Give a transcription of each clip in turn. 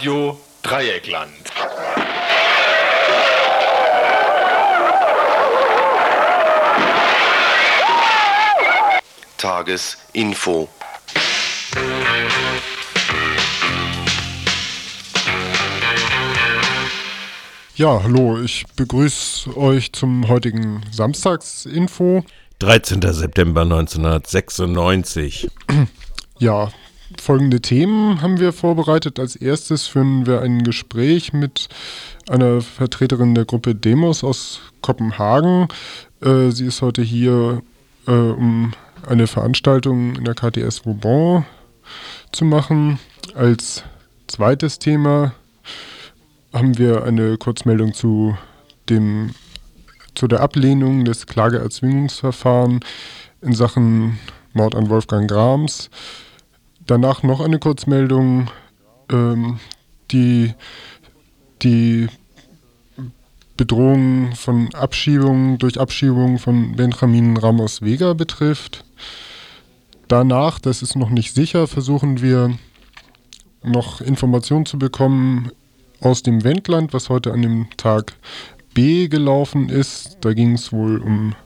Radio Dreieckland. Tagesinfo. Ja, hallo, ich begrüße euch zum heutigen Samstagsinfo. 13. September 1996. Ja, folgende Themen haben wir vorbereitet. Als erstes führen wir ein Gespräch mit einer Vertreterin der Gruppe Demos aus Kopenhagen. Äh, sie ist heute hier, äh, um eine Veranstaltung in der KTS Vauban zu machen. Als zweites Thema haben wir eine Kurzmeldung zu dem zu der Ablehnung des Klageerzwingungsverfahrens in Sachen Mord an Wolfgang Grams. Danach noch eine Kurzmeldung, ähm, die die Bedrohung von Abschiebung durch Abschiebung von Benjamin Ramos Vega betrifft. Danach, das ist noch nicht sicher, versuchen wir noch Informationen zu bekommen aus dem Wendland, was heute an dem Tag B gelaufen ist. Da ging es wohl um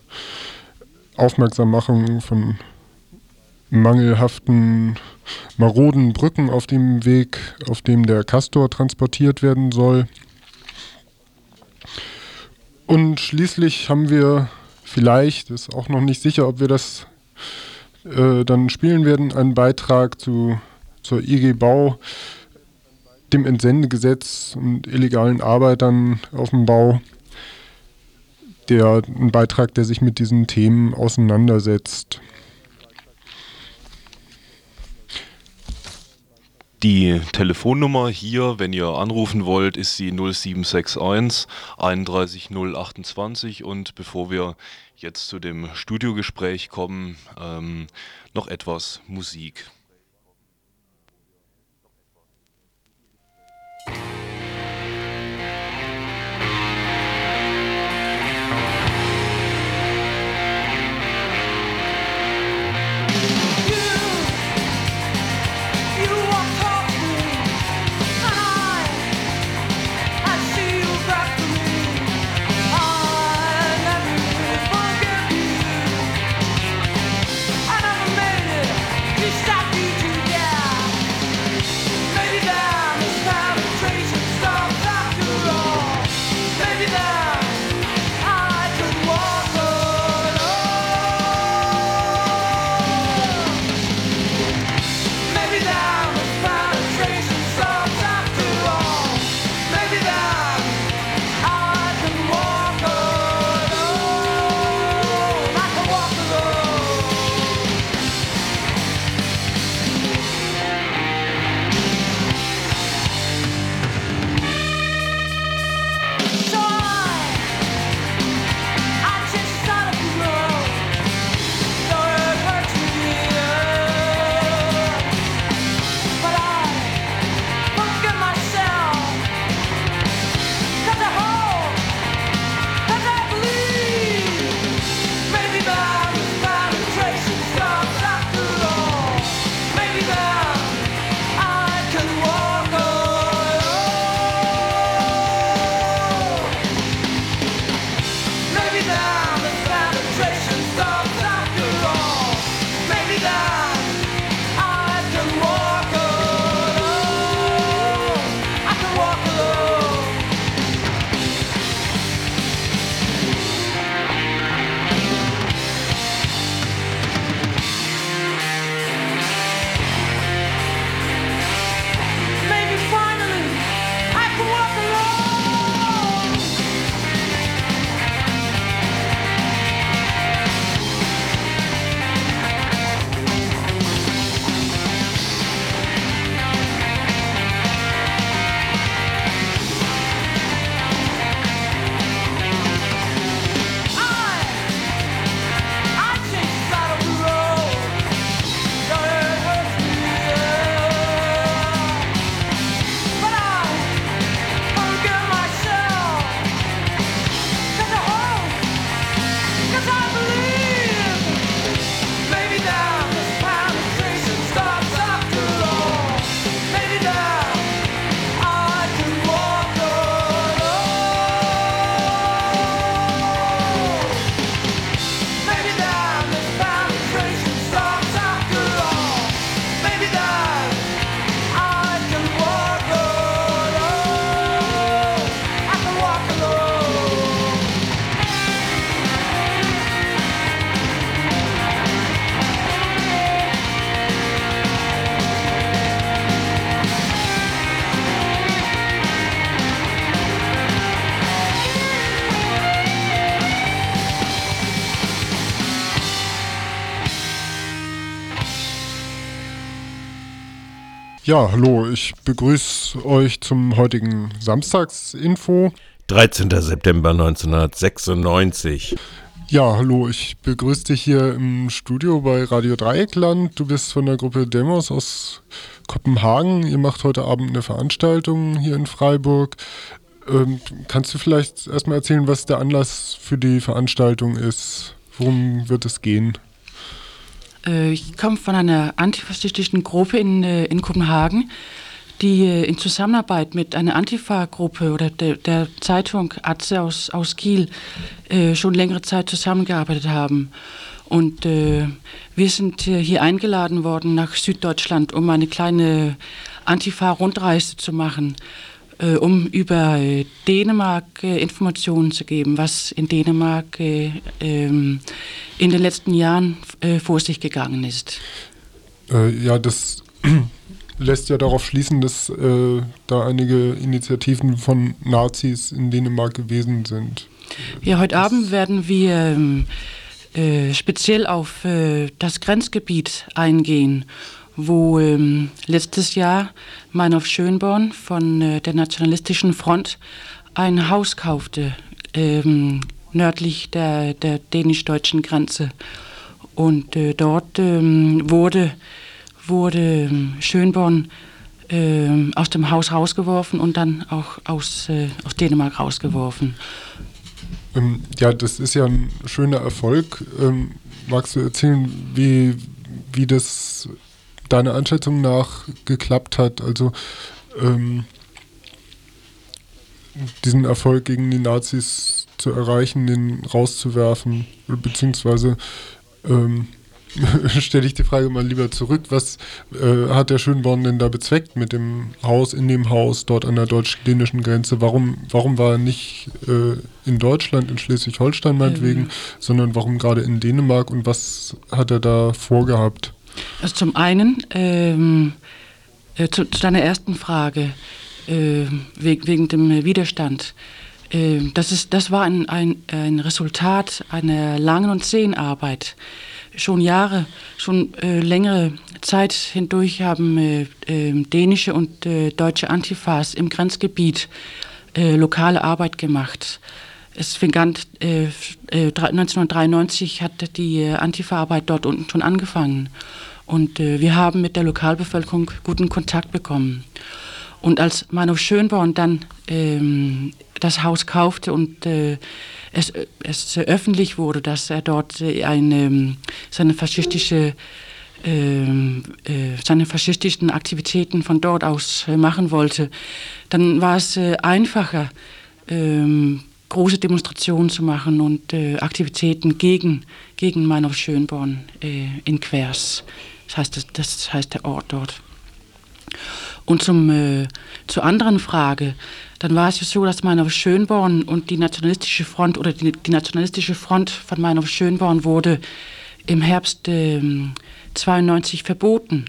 Aufmerksammachung von mangelhaften, maroden Brücken auf dem Weg, auf dem der Castor transportiert werden soll. Und schließlich haben wir vielleicht, ist auch noch nicht sicher, ob wir das äh, dann spielen werden, einen Beitrag zu, zur IG Bau, dem Entsendegesetz und illegalen Arbeitern auf dem Bau. Der, ein Beitrag, der sich mit diesen Themen auseinandersetzt. Die Telefonnummer hier, wenn ihr anrufen wollt, ist die 0761 31 028 und bevor wir jetzt zu dem Studiogespräch kommen, ähm, noch etwas Musik. Stop Ja, hallo, ich begrüße euch zum heutigen Samstagsinfo. 13. September 1996. Ja, hallo, ich begrüße dich hier im Studio bei Radio Dreieckland. Du bist von der Gruppe Demos aus Kopenhagen. Ihr macht heute Abend eine Veranstaltung hier in Freiburg. Ähm, kannst du vielleicht erstmal erzählen, was der Anlass für die Veranstaltung ist? Worum wird es gehen? Äh, ich komme von einer antifaschistischen Gruppe in, äh, in Kopenhagen, die äh, in Zusammenarbeit mit einer Antifa-Gruppe oder der, der, Zeitung Atze aus, aus Kiel schon längere Zeit zusammengearbeitet haben. Und äh, wir sind hier eingeladen worden nach Süddeutschland, um eine kleine Antifa-Rundreise zu machen äh, um über äh, Dänemark äh, Informationen zu geben, was in Dänemark äh, in den letzten Jahren äh, vor sich gegangen ist. Äh, ja, das lässt ja darauf schließen, dass da einige Initiativen von Nazis in Dänemark gewesen sind. Ja, heute das Abend werden wir ähm, speziell auf das Grenzgebiet eingehen wo ähm, letztes Jahr Meinhof Schönborn von äh, der Nationalistischen Front ein Haus kaufte, ähm, nördlich der, der dänisch-deutschen Grenze. Und äh, dort ähm, wurde, wurde ähm, Schönborn äh, aus dem Haus rausgeworfen und dann auch aus, äh, aus Dänemark rausgeworfen. Ähm, ja, das ist ja ein schöner Erfolg. Ähm, magst du erzählen, wie, wie das deiner Einschätzung nach geklappt hat? Also ähm, diesen Erfolg gegen die Nazis zu erreichen, den rauszuwerfen, beziehungsweise ähm, stelle ich die Frage mal lieber zurück, was äh, hat der Schönborn denn da bezweckt mit dem Haus, in dem Haus, dort an der deutsch-dänischen Grenze? Warum, warum war er nicht äh, in Deutschland, in Schleswig-Holstein meinetwegen, ähm. sondern warum gerade in Dänemark und was hat er da vorgehabt? Also zum einen ähm, äh, zu, zu, deiner ersten Frage äh, wegen, wegen, dem Widerstand. Äh, das, ist, das war ein, ein, ein Resultat einer langen und zähen Arbeit. Schon Jahre, schon äh, längere Zeit hindurch haben äh, ähm, dänische und äh, deutsche Antifas im Grenzgebiet lokale Arbeit gemacht. Es fing an, äh, 1993 äh, hat die äh, Antifa-Arbeit dort unten schon angefangen. Und äh, wir haben mit der Lokalbevölkerung guten Kontakt bekommen. Und als Manu Schönborn dann ähm, das Haus kaufte und äh, es, es öffentlich wurde, dass er dort äh, eine, seine faschistische ähm, äh, seine faschistischen Aktivitäten von dort aus äh, machen wollte, dann war es äh, einfacher, ähm, große Demonstrationen zu machen und äh, Aktivitäten gegen, gegen Meinhof Schönborn äh, in Quers. Das heißt, das, das, heißt der Ort dort. Und zum, äh, zur anderen Frage, dann war es ja so, dass Meinhof Schönborn und die nationalistische Front oder die, die nationalistische Front von Meinhof Schönborn wurde im Herbst 92 ähm, verboten.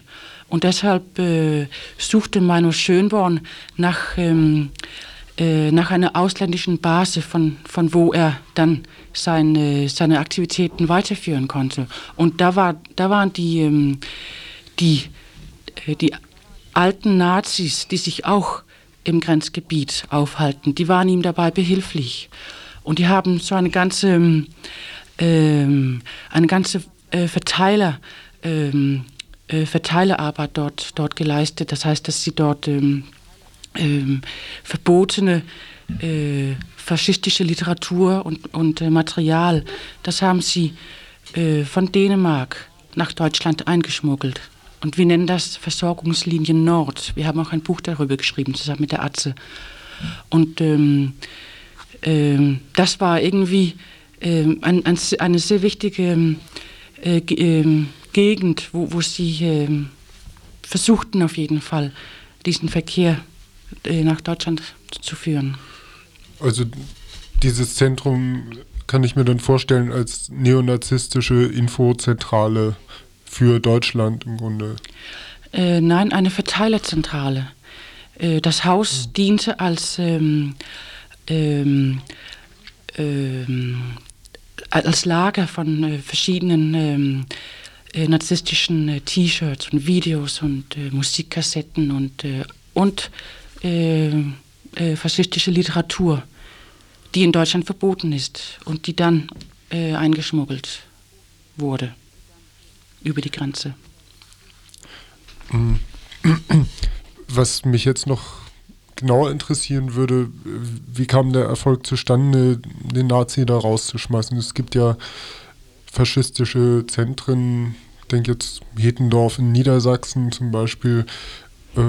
Und deshalb äh, suchte Meinhof Schönborn nach ähm, äh, nach einer ausländischen Base, von, von wo er dann seine, seine Aktivitäten weiterführen konnte. Und da, war, da waren die, ähm, die, äh, die alten Nazis, die sich auch im Grenzgebiet aufhalten, die waren ihm dabei behilflich. Und die haben so eine ganze, ähm, eine ganze äh, Verteiler, ähm, äh, Verteilerarbeit dort, dort geleistet. Das heißt, dass sie dort ähm, ähm, verbotene äh, faschistische Literatur und, und äh, Material, das haben sie äh, von Dänemark nach Deutschland eingeschmuggelt. Und wir nennen das Versorgungslinie Nord. Wir haben auch ein Buch darüber geschrieben, zusammen mit der Atze. Und ähm, ähm, das war irgendwie ähm, ein, ein, eine sehr wichtige ähm, äh, ähm, Gegend, wo, wo sie ähm, versuchten auf jeden Fall, diesen Verkehr nach Deutschland zu führen. Also dieses Zentrum kann ich mir dann vorstellen als neonazistische Infozentrale für Deutschland im Grunde. Äh, nein, eine Verteilerzentrale. Äh, das Haus mhm. diente als, ähm, ähm, ähm, als Lager von äh, verschiedenen ähm, äh, narzisstischen äh, T-Shirts und Videos und äh, Musikkassetten und, äh, und äh, äh, faschistische Literatur, die in Deutschland verboten ist und die dann eingeschmuggelt wurde über die Grenze. Was mich jetzt noch genauer interessieren würde, wie kam der Erfolg zustande, den Nazi da rauszuschmeißen? Es gibt ja faschistische Zentren, ich denke jetzt Hetendorf in Niedersachsen zum Beispiel, äh,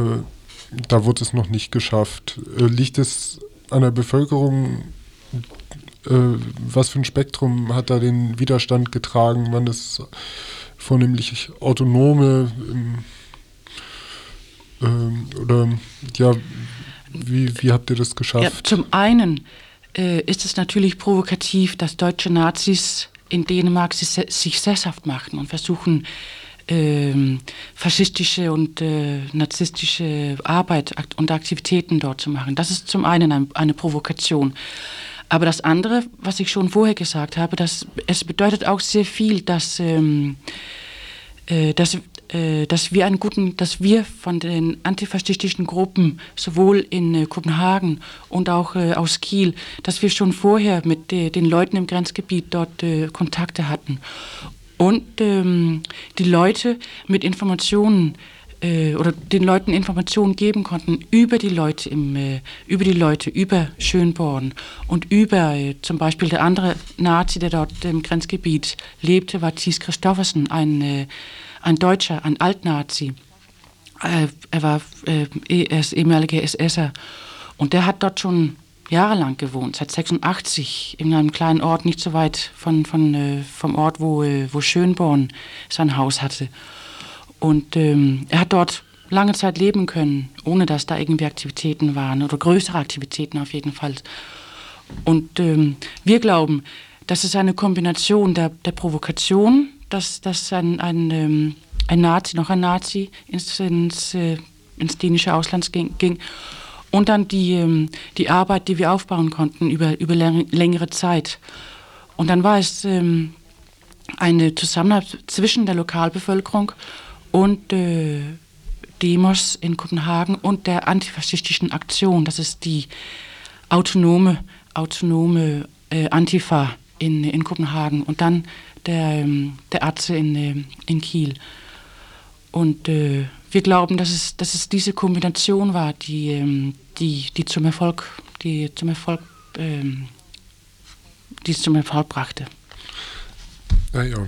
da wurde es noch nicht geschafft. Äh, liegt es an der Bevölkerung? Äh, was für ein Spektrum hat da den Widerstand getragen? Waren das vornehmlich autonome ähm, oder ja, wie, wie habt ihr das geschafft? Ja, zum einen äh, ist es natürlich provokativ, dass deutsche Nazis in Dänemark sich sesshaft machen und versuchen, ähm, faschistische und äh, narzisstische Arbeit und Aktivitäten dort zu machen. Das ist zum einen ein, eine Provokation. Aber das andere, was ich schon vorher gesagt habe, dass es bedeutet auch sehr viel, dass, ähm, äh, dass äh, dass wir einen guten, dass wir von den antifaschistischen Gruppen sowohl in äh, Kopenhagen und auch äh, aus Kiel, dass wir schon vorher mit den Leuten im Grenzgebiet dort Kontakte hatten und ähm, die Leute mit Informationen oder den Leuten Informationen geben konnten über die Leute im, über die Leute, über Schönborn und über zum Beispiel der andere Nazi, der dort im Grenzgebiet lebte, war Thies Christoffersen, ein ein Deutscher, ein Altnazi. Äh, er war äh, ist ehemaliger SSer und der hat dort schon jahrelang gewohnt, seit 86 in einem kleinen Ort, nicht so weit von, von, äh, vom Ort, wo, äh, wo Schönborn sein Haus hatte. Und ähm, er hat dort lange Zeit leben können, ohne dass da irgendwie Aktivitäten waren oder größere Aktivitäten auf jeden Fall. Und ähm, wir glauben, das ist eine Kombination der, der Provokation dass, dass ein, ein, ähm, ein Nazi, noch ein Nazi ins, ins, äh, ins dänische Ausland ging, ging. Und dann die, ähm, die Arbeit, die wir aufbauen konnten über, über längere Zeit. Und dann war es ähm, eine Zusammenarbeit zwischen der Lokalbevölkerung und äh, Demos in Kopenhagen und der antifaschistischen Aktion. Das ist die autonome, autonome äh, Antifa in, in Kopenhagen. Und dann der, ähm, der Ärzte in, äh, in Kiel. Und äh, wir glauben, dass es, dass es diese Kombination war, die, die, die zum Erfolg, die zum Erfolg, ähm, die es zum Erfolg brachte. Naja.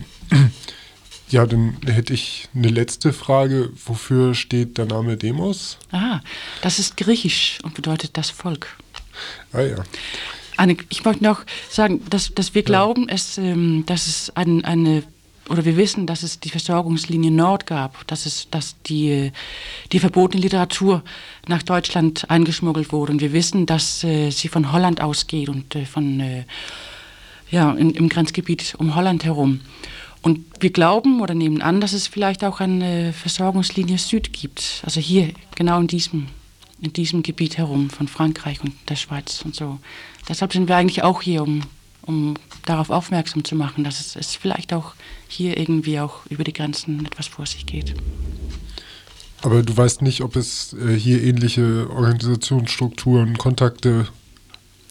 Ja, dann hätte ich eine letzte Frage. Wofür steht der Name Demos? Ah, das ist griechisch und bedeutet das Volk. Ah ja. Eine, ich möchte noch sagen, dass, dass wir glauben, ja. es, ähm, dass es ein, eine oder wir wissen, dass es die Versorgungslinie Nord gab, dass es, dass die, die verbotene Literatur nach Deutschland eingeschmuggelt wurde. Und wir wissen, dass äh, sie von Holland ausgeht und äh, von, äh, ja, in, im Grenzgebiet um Holland herum. Und wir glauben oder nehmen an, dass es vielleicht auch eine Versorgungslinie Süd gibt. Also hier, genau in diesem, in diesem Gebiet herum von Frankreich und der Schweiz und so. Deshalb sind wir eigentlich auch hier, um, um darauf aufmerksam zu machen, dass es, es vielleicht auch hier irgendwie auch über die Grenzen etwas vor sich geht. Aber du weißt nicht, ob es äh, hier ähnliche Organisationsstrukturen, Kontakte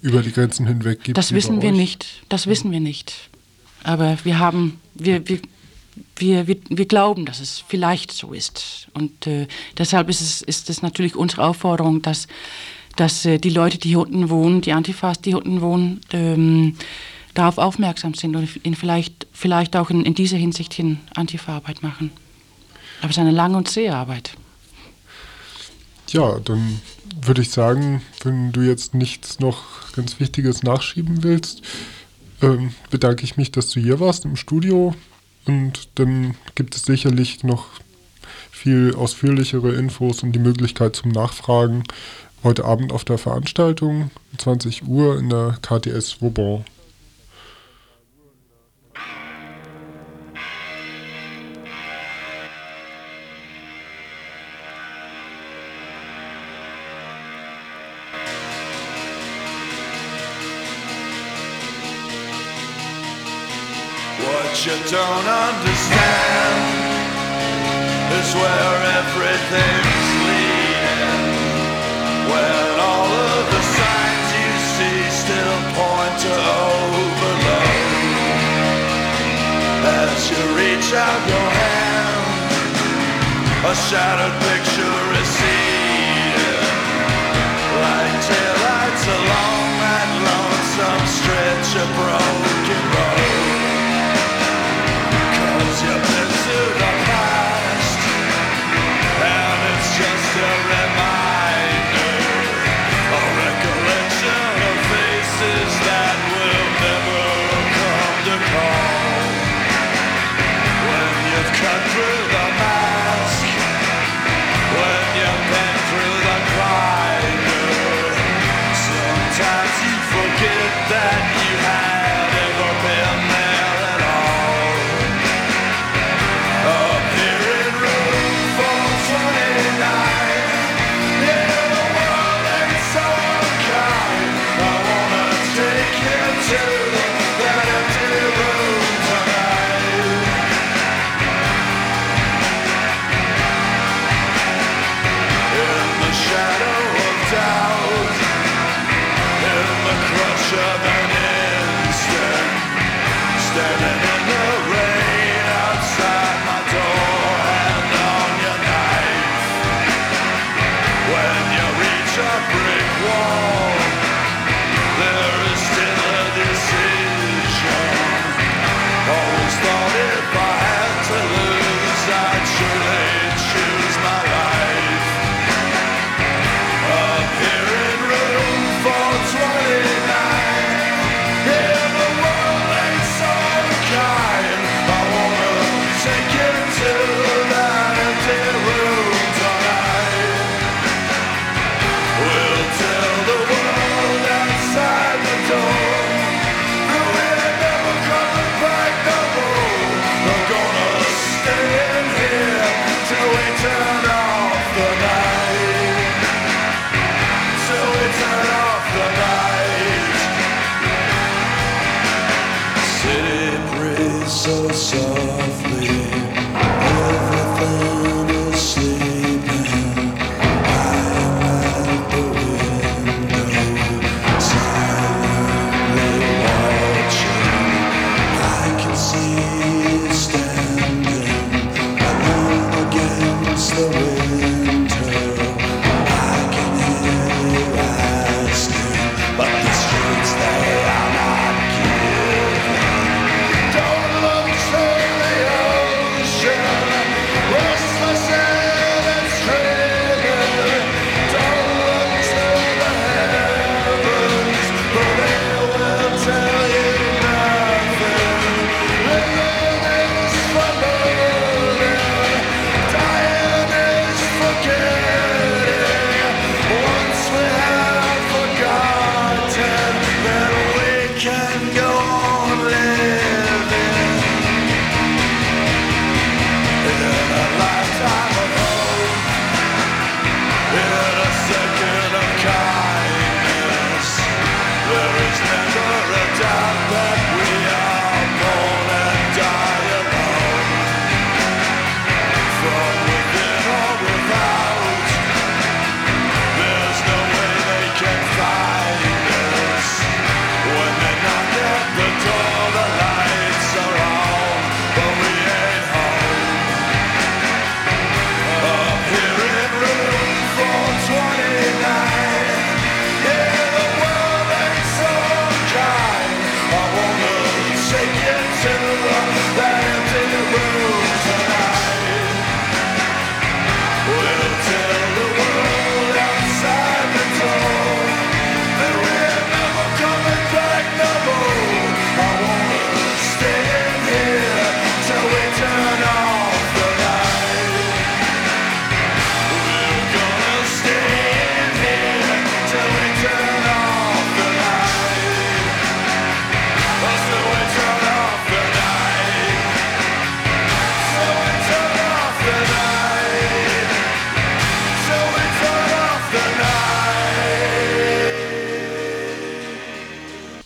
über die Grenzen hinweg gibt? Das wissen wir nicht. Das wissen wir nicht. Aber wir haben, wir, wir, wir, wir, wir glauben, dass es vielleicht so ist. Und äh, deshalb ist es, ist es natürlich unsere Aufforderung, dass dass äh, die Leute, die hier unten wohnen, die Antifas, die hier unten wohnen, ähm, darauf aufmerksam sind und vielleicht, vielleicht auch in, in dieser Hinsicht hin Antifa-Arbeit machen. Aber es ist eine lange und zähe Arbeit. Ja, dann würde ich sagen, wenn du jetzt nichts noch ganz Wichtiges nachschieben willst, ähm, bedanke ich mich, dass du hier warst im Studio. Und dann gibt es sicherlich noch viel ausführlichere Infos und die Möglichkeit zum Nachfragen heute Abend auf der Veranstaltung, 20 Uhr in der KTS Vauban. You don't understand is where everything reach out your hand. A shattered picture receding like taillights along that lonesome stretch of road.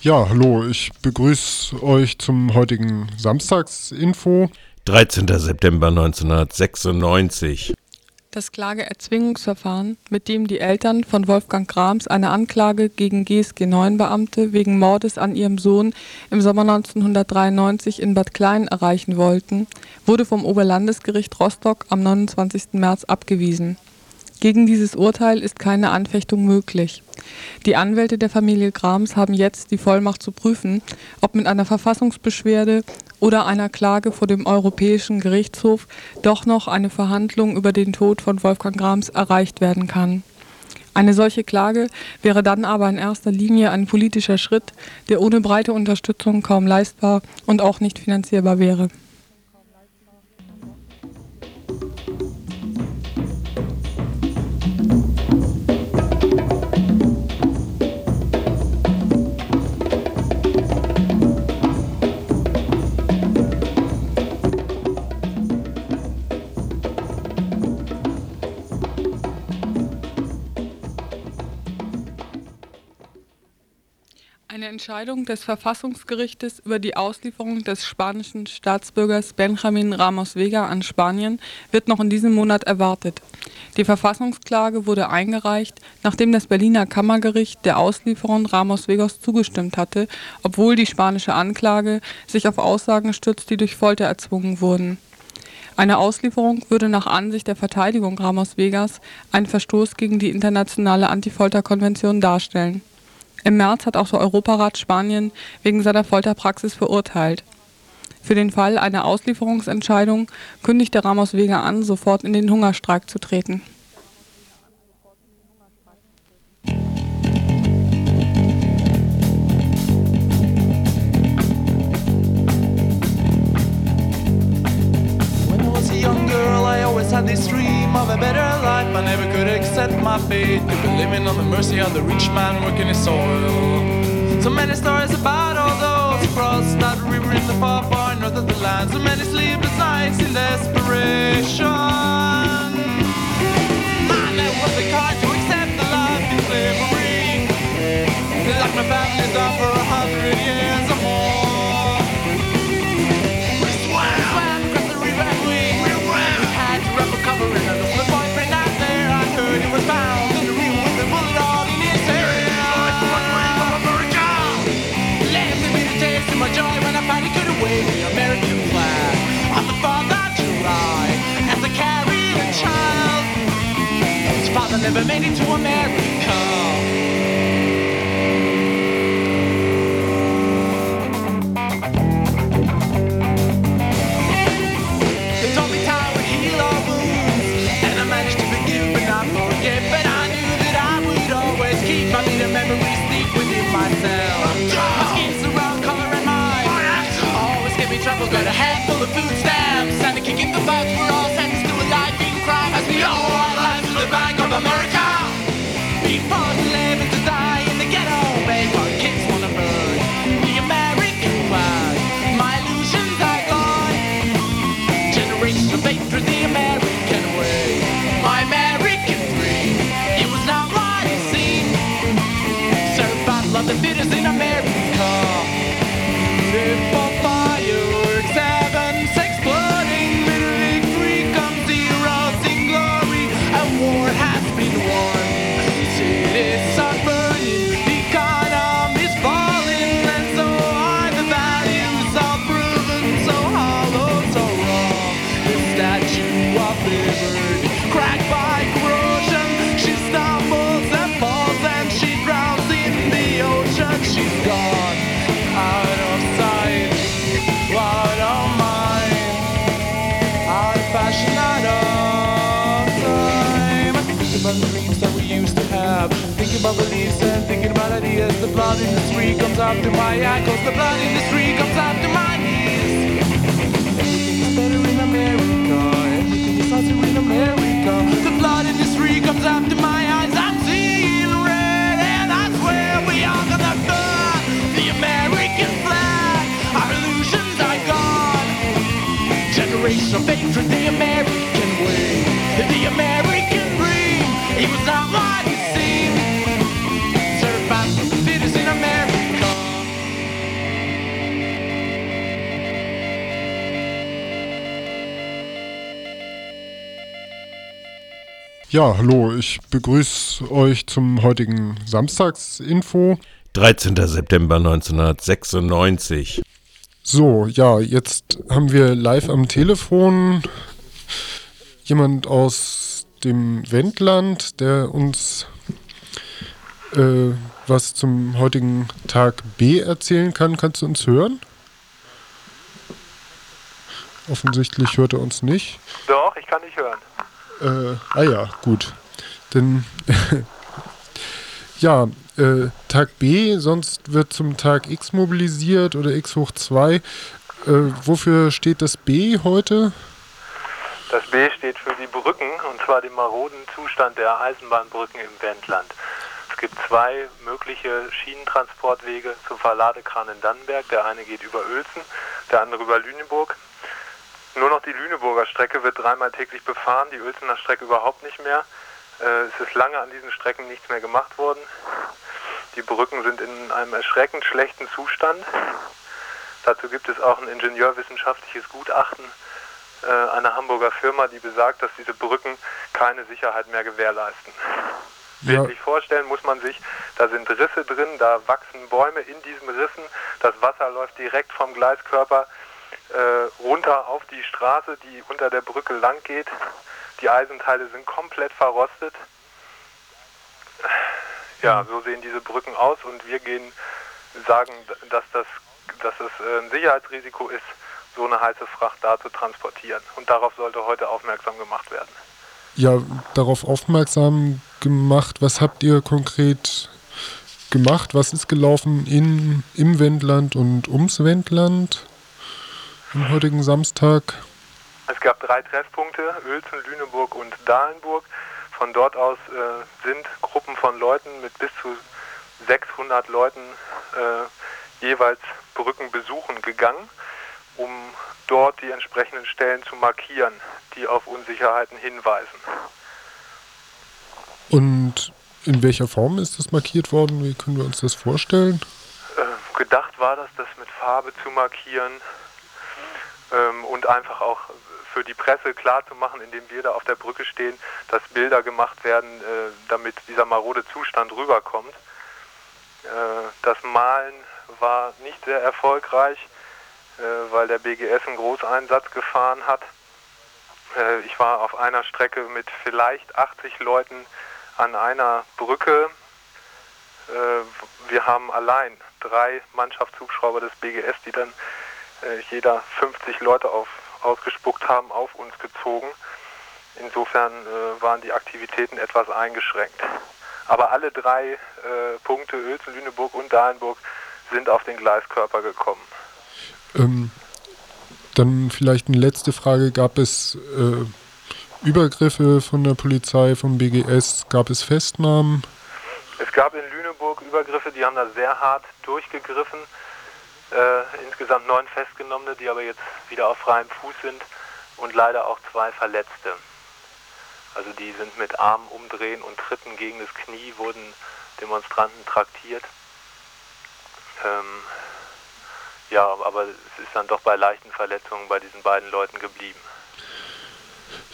Ja, hallo, ich begrüße euch zum heutigen Samstagsinfo. 13. September 1996. Das Klageerzwingungsverfahren, mit dem die Eltern von Wolfgang Grams eine Anklage gegen GSG 9 Beamte wegen Mordes an ihrem Sohn im Sommer 1993 in Bad Klein erreichen wollten, wurde vom Oberlandesgericht Rostock am 29. März abgewiesen. Gegen dieses Urteil ist keine Anfechtung möglich. Die Anwälte der Familie Grams haben jetzt die Vollmacht zu prüfen, ob mit einer Verfassungsbeschwerde oder einer Klage vor dem Europäischen Gerichtshof doch noch eine Verhandlung über den Tod von Wolfgang Grams erreicht werden kann. Eine solche Klage wäre dann aber in erster Linie ein politischer Schritt, der ohne breite Unterstützung kaum leistbar und auch nicht finanzierbar wäre. Entscheidung des Verfassungsgerichtes über die Auslieferung des spanischen Staatsbürgers Benjamin Ramos Vega an Spanien wird noch in diesem Monat erwartet. Die Verfassungsklage wurde eingereicht, nachdem das Berliner Kammergericht der Auslieferung Ramos Vegas zugestimmt hatte, obwohl die spanische Anklage sich auf Aussagen stützt, die durch Folter erzwungen wurden. Eine Auslieferung würde nach Ansicht der Verteidigung Ramos Vegas einen Verstoß gegen die internationale Antifolterkonvention darstellen. Im März hat auch der Europarat Spanien wegen seiner Folterpraxis verurteilt. Für den Fall einer Auslieferungsentscheidung kündigte Ramos Vega an, sofort in den Hungerstreik zu treten. When I was a young girl, I always had this dream of a better life. I never could accept my fate. To be living on the mercy of the rich man working his soil. So many stories about all those who crossed that river in the far, far north of the land. So many sleepless nights in desperation. I never was the kind to accept the life in slavery. Like my family's done for a hundred and mine. Always keep I need memories deep within myself I'm trying to me trouble, got a handful of food stamps and a kick in the butt. We're all America. Thinking about beliefs and thinking about ideas. The blood in the street comes up to my ankles. The blood in the street comes up to my knees. Everything better in America. Everything is nicer in America. The blood in the street comes up to my eyes. I'm seeing red, and I swear we are gonna burn the American flag. Our illusions are gone. Generation of hatred, the American way, the American Ja, hallo, ich begrüße euch zum heutigen Samstagsinfo. 13. September 1996. So, ja, jetzt haben wir live am Telefon jemand aus dem Wendland, der uns äh, was zum heutigen Tag B erzählen kann. Kannst du uns hören? Offensichtlich hört er uns nicht. Doch, ich kann dich hören. Äh, ah ja, gut. Denn ja, äh, Tag B, sonst wird zum Tag X mobilisiert oder X hoch 2. Äh, wofür steht das B heute? Das B steht für die Brücken und zwar den maroden Zustand der Eisenbahnbrücken im Wendland. Es gibt zwei mögliche Schienentransportwege zum Verladekran in Dannenberg. Der eine geht über Uelzen, der andere über Lüneburg. Nur noch die Lüneburger Strecke wird dreimal täglich befahren, die Uelzener Strecke überhaupt nicht mehr. Äh, es ist lange an diesen Strecken nichts mehr gemacht worden. Die Brücken sind in einem erschreckend schlechten Zustand. Dazu gibt es auch ein ingenieurwissenschaftliches Gutachten äh, einer Hamburger Firma, die besagt, dass diese Brücken keine Sicherheit mehr gewährleisten. Ja. Wirklich vorstellen muss man sich, da sind Risse drin, da wachsen Bäume in diesen Rissen, das Wasser läuft direkt vom Gleiskörper äh, runter auf die Straße, die unter der Brücke lang geht. Die Eisenteile sind komplett verrostet. Ja, so sehen diese Brücken aus und wir gehen sagen, dass das, dass es äh, ein Sicherheitsrisiko ist, so eine heiße Fracht da zu transportieren. Und darauf sollte heute aufmerksam gemacht werden. Ja, darauf aufmerksam gemacht. Was habt ihr konkret gemacht? Was ist gelaufen in, im Wendland und ums Wendland am heutigen Samstag? Es gab drei Treffpunkte, Uelzen, Lüneburg und Dahlenburg. Von dort aus äh, sind Gruppen von Leuten mit bis zu 600 Leuten äh, jeweils Brücken besuchen gegangen, um dort die entsprechenden Stellen zu markieren, die auf Unsicherheiten hinweisen. Und in welcher Form ist das markiert worden? Wie können wir uns das vorstellen? Äh, gedacht war das, das mit Farbe zu markieren ähm, und einfach auch für die Presse klar zu machen, indem wir da auf der Brücke stehen, dass Bilder gemacht werden, äh, damit dieser marode Zustand rüberkommt. Äh, das Malen war nicht sehr erfolgreich, äh, weil der BGS einen Großeinsatz gefahren hat. Äh, ich war auf einer Strecke mit vielleicht 80 Leuten an einer Brücke. Äh, wir haben allein drei Mannschaftshubschrauber des BGS, die dann jeder 50 Leute auf ausgespuckt haben, auf uns gezogen. Insofern äh, waren die Aktivitäten etwas eingeschränkt. Aber alle drei äh, Punkte, Uelzen, Lüneburg und Dahlenburg, sind auf den Gleiskörper gekommen. Ähm, dann vielleicht eine letzte Frage. Gab es äh, Übergriffe von der Polizei, vom BGS? Gab es Festnahmen? Es gab in Lüneburg Übergriffe, die haben da sehr hart durchgegriffen. Äh, insgesamt neun Festgenommene, die aber jetzt wieder auf freiem Fuß sind und leider auch zwei Verletzte. Also die sind mit Armen umdrehen und Tritten gegen das Knie wurden Demonstranten traktiert. Ähm, ja, aber es ist dann doch bei leichten Verletzungen bei diesen beiden Leuten geblieben.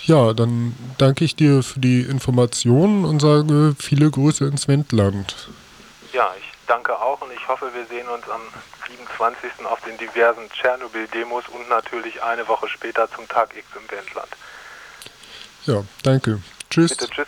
Ja, dann danke ich dir für die Informationen und sage viele Grüße ins Wendland. Ja, ich danke auch und ich hoffe, wir sehen uns am 27. auf den diversen Tschernobyl-Demos und natürlich eine Woche später zum Tag X im Wendland. Ja, danke. Tschüss. Bitte tschüss.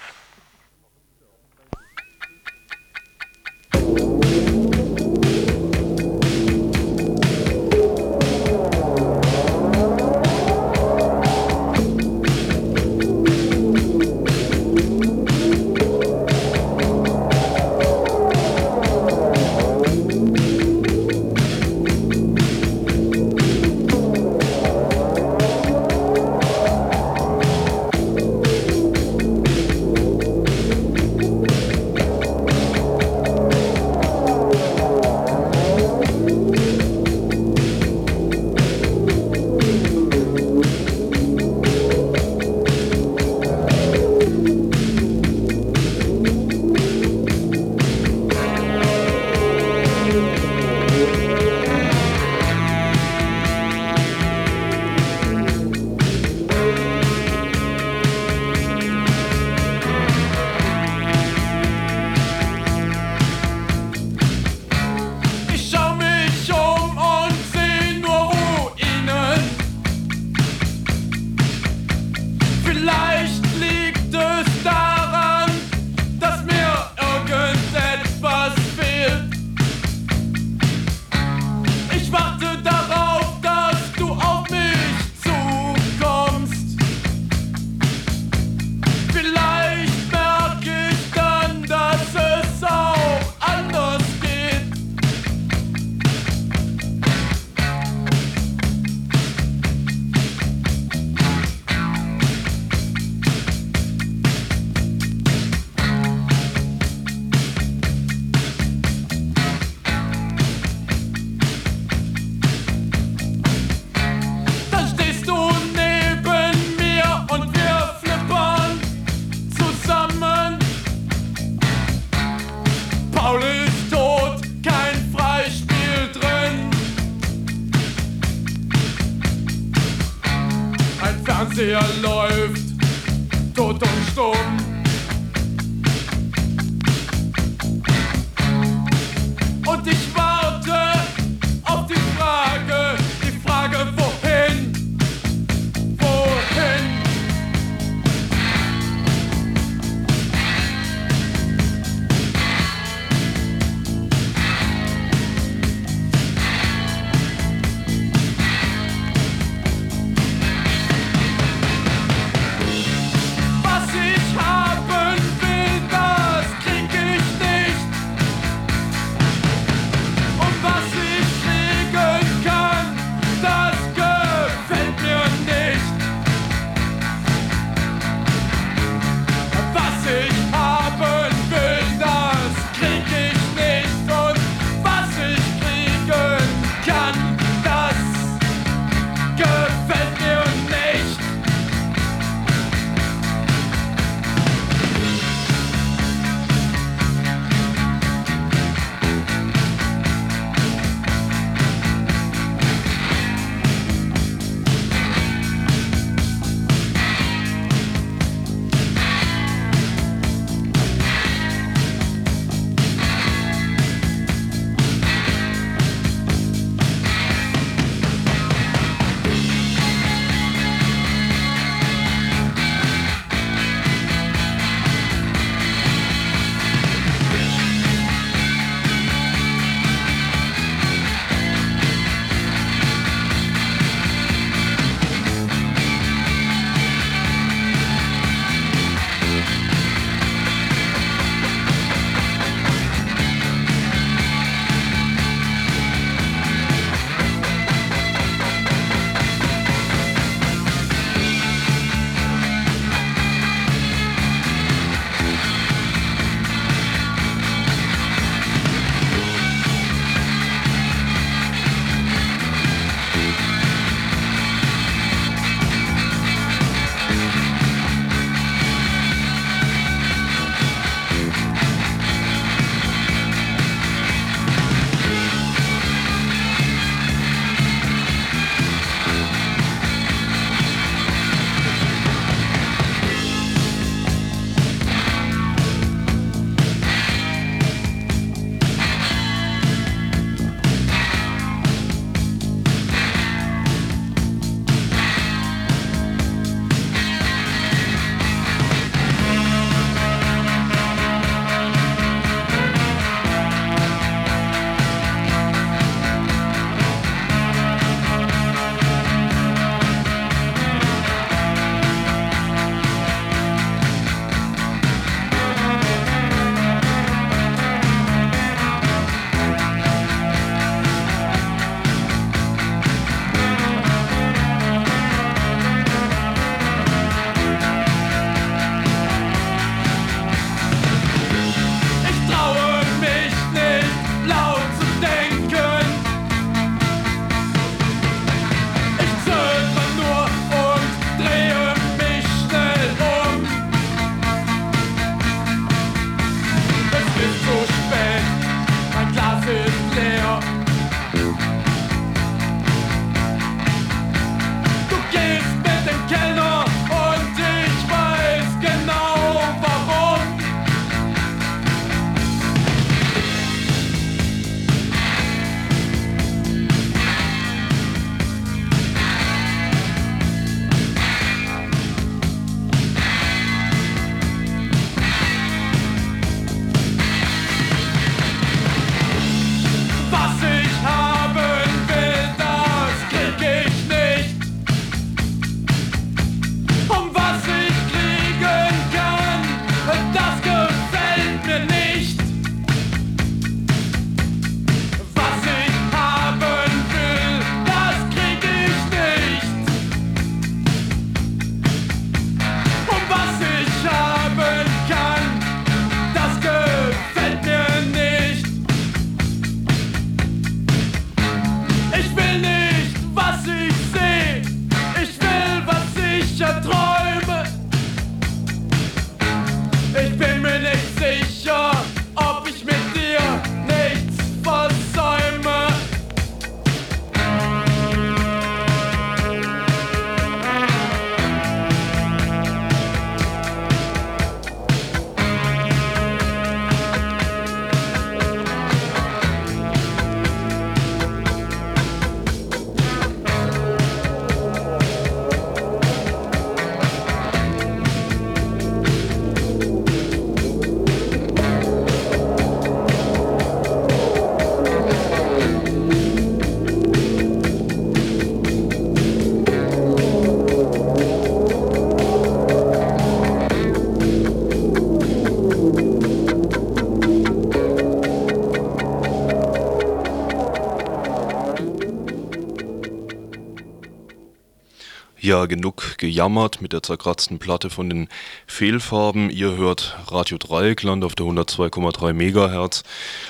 Ja, genug gejammert mit der zerkratzten Platte von den Fehlfarben. Ihr hört Radio Dreieckland auf der 102,3 Megahertz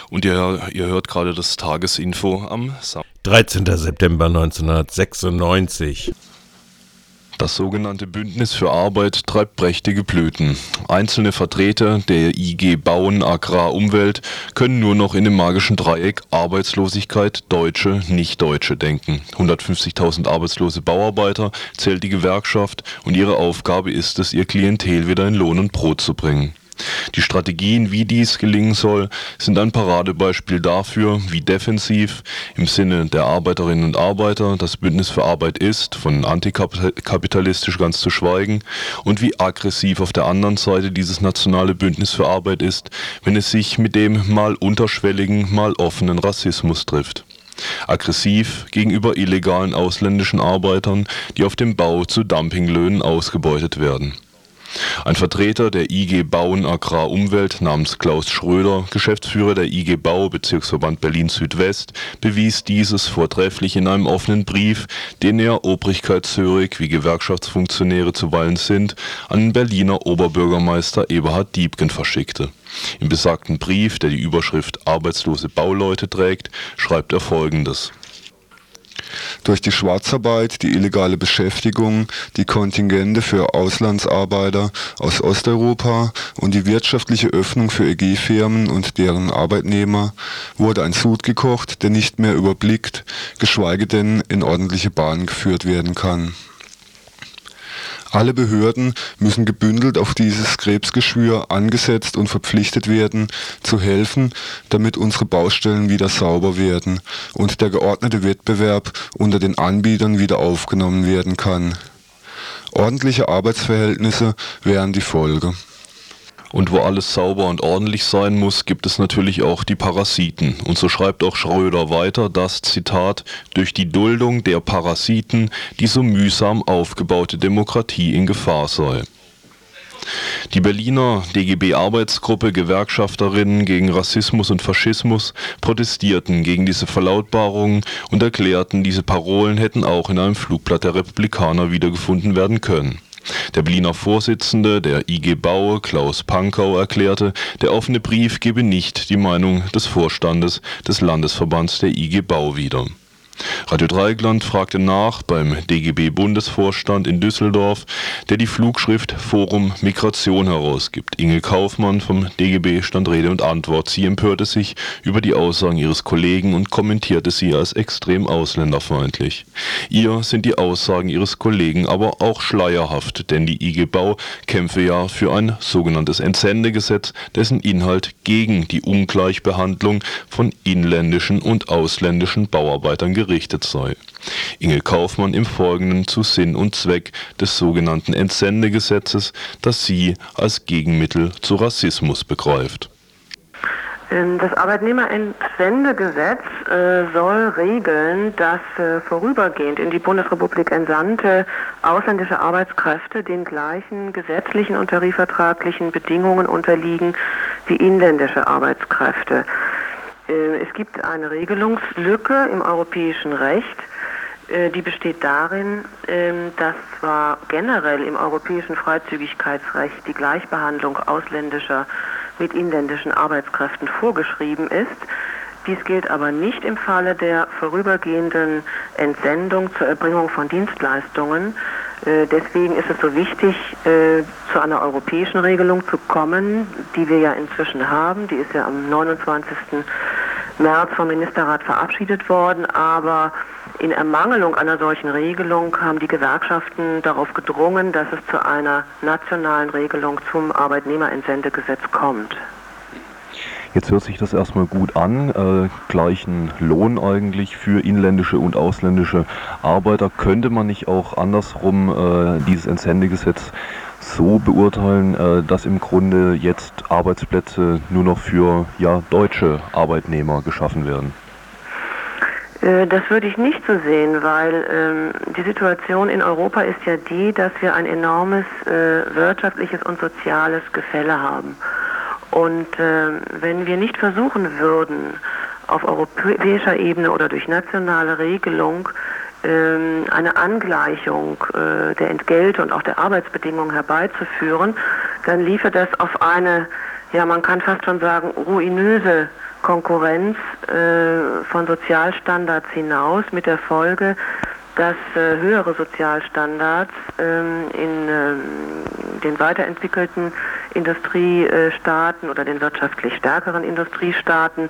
und ihr, ihr hört gerade das Tagesinfo am Samstag. 13. September 1996. Das sogenannte Bündnis für Arbeit treibt prächtige Blüten. Einzelne Vertreter der IG Bauen, Agrar, Umwelt können nur noch in dem magischen Dreieck Arbeitslosigkeit, Deutsche, Nicht-Deutsche denken. 150.000 arbeitslose Bauarbeiter zählt die Gewerkschaft und ihre Aufgabe ist es, ihr Klientel wieder in Lohn und Brot zu bringen. Die Strategien, wie dies gelingen soll, sind ein Paradebeispiel dafür, wie defensiv im Sinne der Arbeiterinnen und Arbeiter das Bündnis für Arbeit ist, von antikapitalistisch ganz zu schweigen, und wie aggressiv auf der anderen Seite dieses nationale Bündnis für Arbeit ist, wenn es sich mit dem mal unterschwelligen, mal offenen Rassismus trifft aggressiv gegenüber illegalen ausländischen Arbeitern, die auf dem Bau zu Dumpinglöhnen ausgebeutet werden. Ein Vertreter der IG Bauen Agrar Umwelt namens Klaus Schröder, Geschäftsführer der IG Bau Bezirksverband Berlin Südwest, bewies dieses vortrefflich in einem offenen Brief, den er obrigkeitshörig wie Gewerkschaftsfunktionäre zuweilen sind, an den Berliner Oberbürgermeister Eberhard Diebken verschickte. Im besagten Brief, der die Überschrift Arbeitslose Bauleute trägt, schreibt er folgendes durch die Schwarzarbeit, die illegale Beschäftigung, die Kontingente für Auslandsarbeiter aus Osteuropa und die wirtschaftliche Öffnung für EG-Firmen und deren Arbeitnehmer wurde ein Sud gekocht, der nicht mehr überblickt, geschweige denn in ordentliche Bahnen geführt werden kann. Alle Behörden müssen gebündelt auf dieses Krebsgeschwür angesetzt und verpflichtet werden, zu helfen, damit unsere Baustellen wieder sauber werden und der geordnete Wettbewerb unter den Anbietern wieder aufgenommen werden kann. Ordentliche Arbeitsverhältnisse wären die Folge. Und wo alles sauber und ordentlich sein muss, gibt es natürlich auch die Parasiten. Und so schreibt auch Schröder weiter, dass, Zitat, durch die Duldung der Parasiten die so mühsam aufgebaute Demokratie in Gefahr sei. Die Berliner DGB-Arbeitsgruppe Gewerkschafterinnen gegen Rassismus und Faschismus protestierten gegen diese Verlautbarungen und erklärten, diese Parolen hätten auch in einem Flugblatt der Republikaner wiedergefunden werden können. Der Berliner Vorsitzende der IG Bau, Klaus Pankau, erklärte, der offene Brief gebe nicht die Meinung des Vorstandes des Landesverbands der IG Bau wieder Radio Dreieckland fragte nach beim DGB-Bundesvorstand in Düsseldorf, der die Flugschrift Forum Migration herausgibt. Inge Kaufmann vom DGB stand Rede und Antwort. Sie empörte sich über die Aussagen ihres Kollegen und kommentierte sie als extrem ausländerfeindlich. Ihr sind die Aussagen ihres Kollegen aber auch schleierhaft, denn die IG Bau kämpfe ja für ein sogenanntes Entsendegesetz, dessen Inhalt gegen die Ungleichbehandlung von inländischen und ausländischen Bauarbeitern gerichtet gerichtet sei. Inge Kaufmann im Folgenden zu Sinn und Zweck des sogenannten Entsendegesetzes, das sie als Gegenmittel zu Rassismus begreift. Ähm, das Arbeitnehmerentsendegesetz äh, soll regeln, dass äh, vorübergehend in die Bundesrepublik entsandte ausländische Arbeitskräfte den gleichen gesetzlichen und tarifvertraglichen Bedingungen unterliegen wie inländische Arbeitskräfte. Äh, es gibt eine Regelungslücke im europäischen Recht, äh, die besteht darin, ähm, dass zwar generell im europäischen Freizügigkeitsrecht die Gleichbehandlung ausländischer mit inländischen Arbeitskräften vorgeschrieben ist, dies gilt aber nicht im Falle der vorübergehenden Entsendung zur Erbringung von Dienstleistungen. Äh, deswegen ist es so wichtig, zu einer europäischen Regelung zu kommen, die wir ja inzwischen haben. Die ist ja am 29. März vom Ministerrat verabschiedet worden, aber in Ermangelung einer solchen Regelung haben die Gewerkschaften darauf gedrungen, dass es zu einer nationalen Regelung zum Arbeitnehmerentsendegesetz kommt. Jetzt hört sich das erstmal gut an, äh, gleichen Lohn eigentlich für inländische und ausländische Arbeiter. Könnte man nicht auch andersrum äh, dieses Entsendegesetz so beurteilen, äh, dass im Grunde jetzt Arbeitsplätze nur noch für ja, deutsche Arbeitnehmer geschaffen werden? Äh, das würde ich nicht so sehen, weil ähm, die Situation in Europa ist ja die, dass wir ein enormes äh, wirtschaftliches und soziales Gefälle haben. Und äh, wenn wir nicht versuchen würden, auf europäischer Ebene oder durch nationale Regelung ähm, eine Angleichung äh, der Entgelte und auch der Arbeitsbedingungen herbeizuführen, dann liefe das auf eine, ja man kann fast schon sagen, ruinöse Konkurrenz äh, von Sozialstandards hinaus mit der Folge, dass äh, höhere Sozialstandards ähm, in ähm, den weiterentwickelten Industriestaaten oder den wirtschaftlich stärkeren Industriestaaten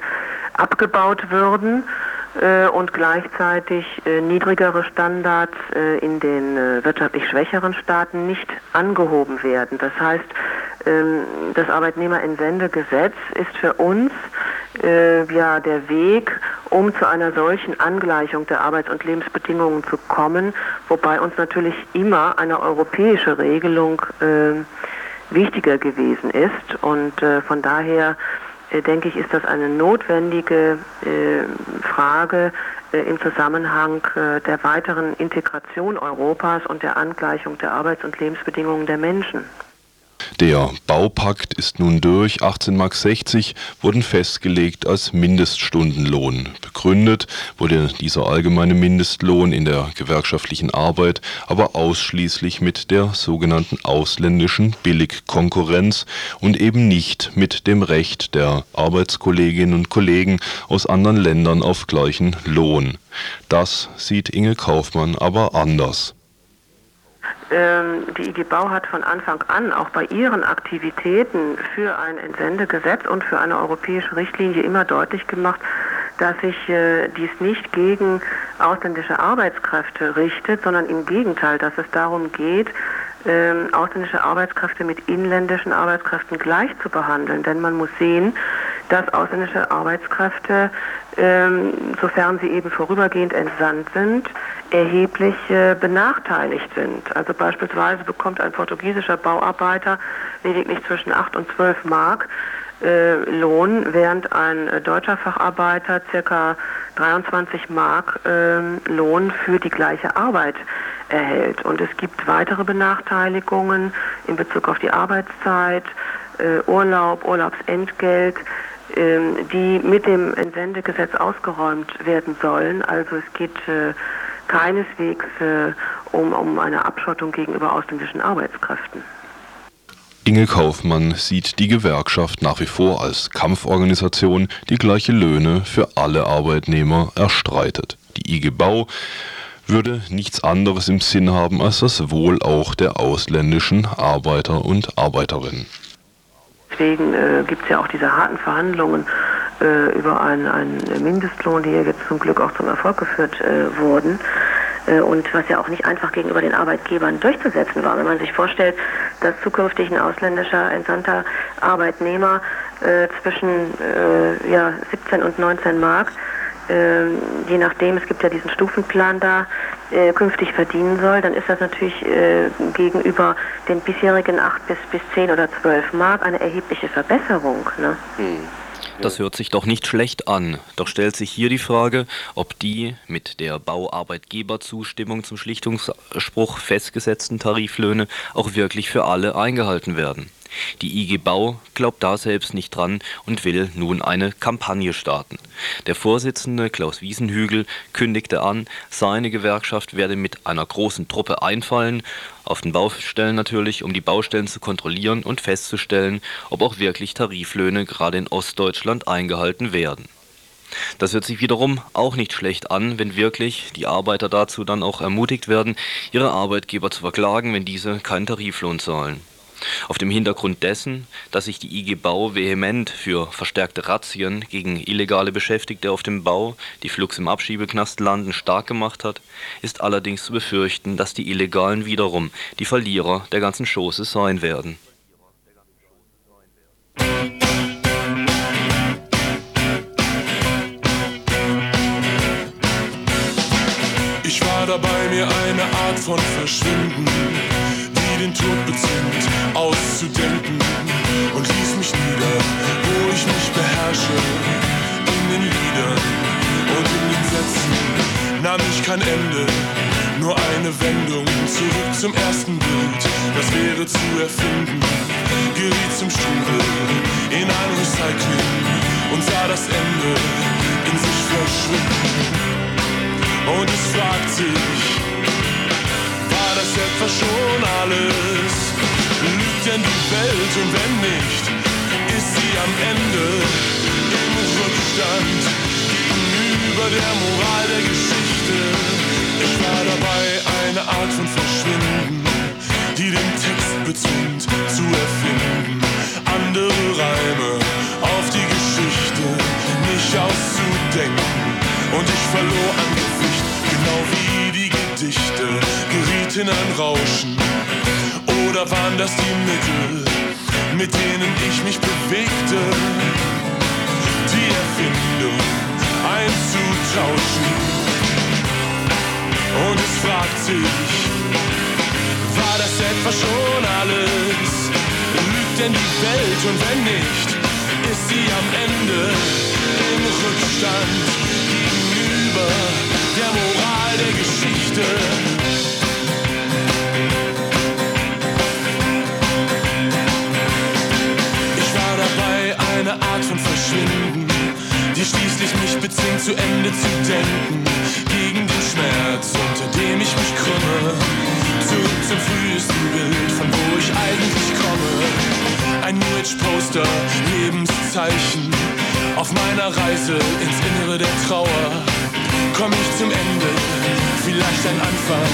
abgebaut würden und gleichzeitig äh, niedrigere Standards äh, in den äh, wirtschaftlich schwächeren Staaten nicht angehoben werden. Das heißt, ähm, das Arbeitnehmerentsendegesetz ist für uns äh, ja der Weg, um zu einer solchen Angleichung der Arbeits- und Lebensbedingungen zu kommen, wobei uns natürlich immer eine europäische Regelung äh, wichtiger gewesen ist und äh, von daher äh, denke ich, ist das eine notwendige äh, Frage äh, im Zusammenhang äh, der weiteren Integration Europas und der Angleichung der Arbeits- und Lebensbedingungen der Menschen. Der Baupakt ist nun durch. 18,60 Mark wurden festgelegt als Mindeststundenlohn. Begründet wurde dieser allgemeine Mindestlohn in der gewerkschaftlichen Arbeit aber ausschließlich mit der sogenannten ausländischen Billigkonkurrenz und eben nicht mit dem Recht der Arbeitskolleginnen und Kollegen aus anderen Ländern auf gleichen Lohn. Das sieht Inge Kaufmann aber anders. Ähm, die IG Bau hat von Anfang an auch bei ihren Aktivitäten für ein Entsendegesetz und für eine europäische Richtlinie immer deutlich gemacht, dass sich äh, dies nicht gegen ausländische Arbeitskräfte richtet, sondern im Gegenteil, dass es darum geht, ähm, ausländische Arbeitskräfte mit inländischen Arbeitskräften gleich zu behandeln. Denn man muss sehen, dass ausländische Arbeitskräfte, sofern sie eben vorübergehend entsandt sind, erheblich äh, benachteiligt sind. Also beispielsweise bekommt ein portugiesischer Bauarbeiter lediglich zwischen 8 und 12 Mark äh, Lohn, während ein äh, deutscher Facharbeiter circa 23 Mark äh, Lohn für die gleiche Arbeit erhält. Und es gibt weitere Benachteiligungen in Bezug auf die Arbeitszeit, Urlaub, Urlaubsentgelt, ähm, die mit dem Entsendegesetz ausgeräumt werden sollen. Also es geht äh, keineswegs äh, um, um eine Abschottung gegenüber ausländischen Arbeitskräften. Inge Kaufmann sieht die Gewerkschaft nach wie vor als Kampforganisation, die gleiche Löhne für alle Arbeitnehmer erstreitet. Die IG Bau würde nichts anderes im Sinn haben als das Wohl auch der ausländischen Arbeiter und Arbeiterinnen. Deswegen äh, gibt es ja auch diese harten Verhandlungen äh, über einen, einen Mindestlohn, die ja jetzt zum Glück auch zum Erfolg geführt äh, wurden. Äh, und was ja auch nicht einfach gegenüber den Arbeitgebern durchzusetzen war. Wenn man sich vorstellt, dass zukünftig ein ausländischer entsandter Arbeitnehmer äh, zwischen äh, ja, 17 und 19 Mark äh, je nachdem, es gibt ja diesen Stufenplan da, äh, künftig verdienen soll, dann ist das natürlich äh, gegenüber den bisherigen 8 bis, bis 10 oder 12 Mark eine erhebliche Verbesserung. Ne? Das hört sich doch nicht schlecht an. Doch stellt sich hier die Frage, ob die mit der Bauarbeitgeberzustimmung zum Schlichtungsspruch festgesetzten Tariflöhne auch wirklich für alle eingehalten werden. Die IG Bau glaubt da selbst nicht dran und will nun eine Kampagne starten. Der Vorsitzende Klaus Wiesenhügel kündigte an, seine Gewerkschaft werde mit einer großen Truppe einfallen, auf den Baustellen natürlich, um die Baustellen zu kontrollieren und festzustellen, ob auch wirklich Tariflöhne gerade in Ostdeutschland eingehalten werden. Das hört sich wiederum auch nicht schlecht an, wenn wirklich die Arbeiter dazu dann auch ermutigt werden, ihre Arbeitgeber zu verklagen, wenn diese keinen Tariflohn zahlen. Auf dem Hintergrund dessen, dass sich die IG Bau vehement für verstärkte Razzien gegen illegale Beschäftigte auf dem Bau, die flugs im Abschiebeknast landen, stark gemacht hat, ist allerdings zu befürchten, dass die Illegalen wiederum die Verlierer der ganzen Chose sein werden. Ich war dabei, mir eine Art von Verschwinden, den Tod bezwingt, auszudenken und ließ mich nieder, wo ich mich beherrsche, in den Liedern und in den Sätzen nahm ich kein Ende, nur eine Wendung zurück zum ersten Bild, das wäre zu erfinden, geriet zum Strudel in ein Recycling und sah das Ende in sich verschwinden. Und es fragt sich, alles? Lügt denn die Welt und wenn nicht, ist sie am Ende im Rückstand gegenüber der Moral der Geschichte. Ich war dabei, eine Art von Verschwinden, die den Text bezwingt zu erfinden. Andere Reime auf die Geschichte nicht auszudenken. Und ich verlor an Gewicht, genau wie die Gedichte, geriet in ein Rauschen. Oder waren das die Mittel, mit denen ich mich bewegte? Die Erfindung einzutauschen. Und es fragt sich, war das etwa schon alles? Lügt denn die Welt und wenn nicht, ist sie am Ende im Rückstand gegenüber der Moral der Geschichte? Art von Verschwinden, die schließlich mich bezwingt, zu Ende zu denken. Gegen den Schmerz, unter dem ich mich krümme. Zurück zum frühesten Bild, von wo ich eigentlich komme. Ein New Age Poster, Lebenszeichen. Auf meiner Reise ins Innere der Trauer. Komm ich zum Ende, vielleicht ein Anfang,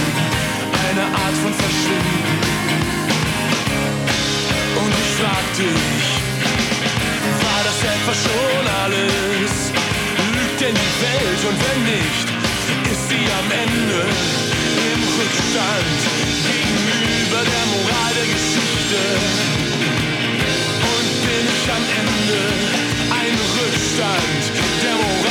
eine Art von Verschwinden. Und ich frag dich, war das etwa schon alles? Lügt denn die Welt und wenn nicht, ist sie am Ende im Rückstand gegenüber der Moral der Geschichte? Und bin ich am Ende ein Rückstand der Moral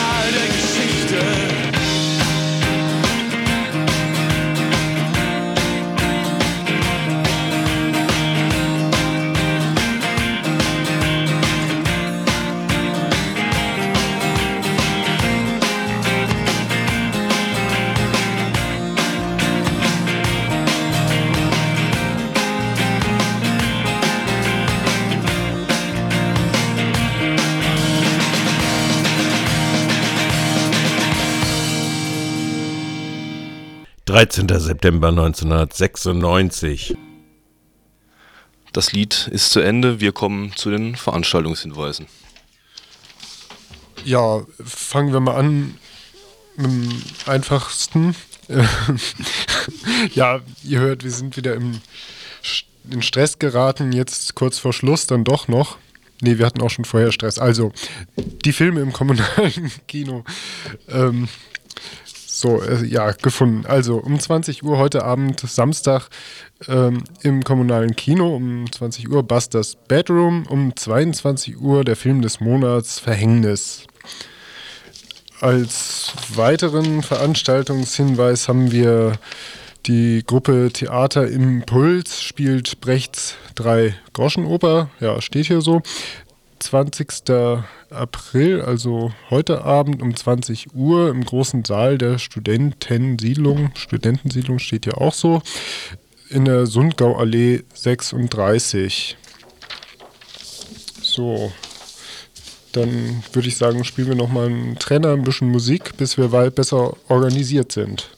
13. September 1996. Das Lied ist zu Ende. Wir kommen zu den Veranstaltungshinweisen. Ja, fangen wir mal an mit dem einfachsten. ja, ihr hört, wir sind wieder im, in Stress geraten, jetzt kurz vor Schluss dann doch noch. Ne, wir hatten auch schon vorher Stress. Also, die Filme im kommunalen Kino. Ähm, so, äh, ja, gefunden. Also, um 20 Uhr heute Abend, Samstag, ähm, im kommunalen Kino, um 20 Uhr Busters Bedroom, um 22 Uhr der Film des Monats Verhängnis. Als weiteren Veranstaltungshinweis haben wir die Gruppe Theater Impuls spielt Brechts Drei Groschenoper. Ja, steht hier so. 20. April, also heute Abend um 20 Uhr im großen Saal der Studentensiedlung. Studentensiedlung steht ja auch so. In der Sundgauallee 36. So, dann würde ich sagen, spielen wir nochmal einen Trainer, ein bisschen Musik, bis wir weit besser organisiert sind.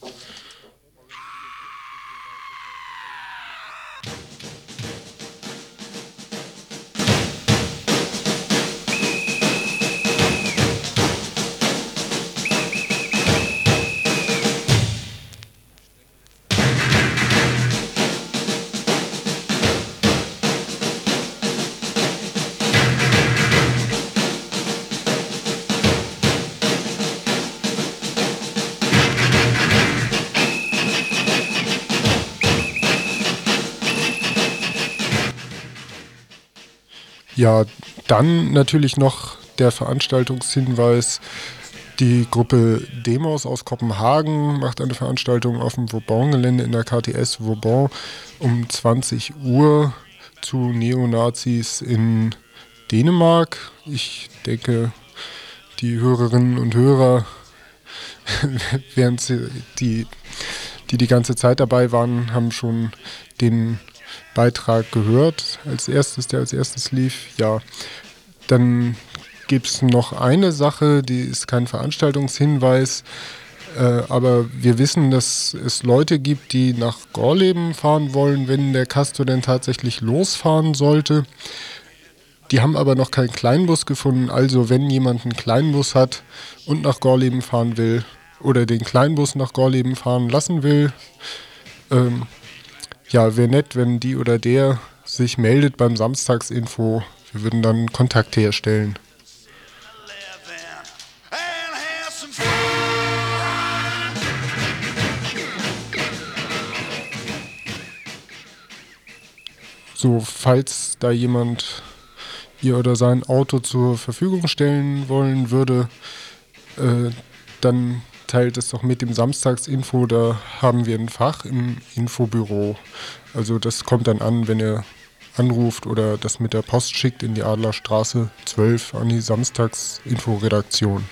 Dann natürlich noch der Veranstaltungshinweis. Die Gruppe Demos aus Kopenhagen macht eine Veranstaltung auf dem Vauban-Gelände in der KTS Vauban um 20 Uhr zu Neonazis in Dänemark. Ich denke, die Hörerinnen und Hörer, während sie die, die die ganze Zeit dabei waren, haben schon den Beitrag gehört, als erstes, der als erstes lief. Ja, dann gibt es noch eine Sache, die ist kein Veranstaltungshinweis. Äh, aber wir wissen, dass es Leute gibt, die nach Gorleben fahren wollen, wenn der Castor denn tatsächlich losfahren sollte. Die haben aber noch keinen Kleinbus gefunden. Also wenn jemand einen Kleinbus hat und nach Gorleben fahren will oder den Kleinbus nach Gorleben fahren lassen will, ähm, ja, wäre nett, wenn die oder der sich meldet beim Samstagsinfo. Wir würden dann Kontakt herstellen. So, falls da jemand ihr oder sein Auto zur Verfügung stellen wollen würde, äh, dann teilt es doch mit dem Samstagsinfo. Da haben wir ein Fach im Infobüro. Also das kommt dann an, wenn ihr anruft oder das mit der Post schickt in die Adlerstraße 12 an die Samstagsinfo-Redaktion.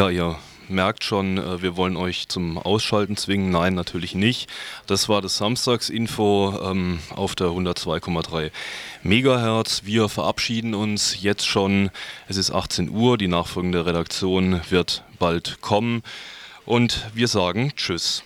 Ja, ihr merkt schon, äh, wir wollen euch zum Ausschalten zwingen. Nein, natürlich nicht. Das war das Samstagsinfo ähm, auf der 102,3 Megahertz. Wir verabschieden uns jetzt schon. Es ist 18 Uhr. Die nachfolgende Redaktion wird bald kommen. Und wir sagen Tschüss.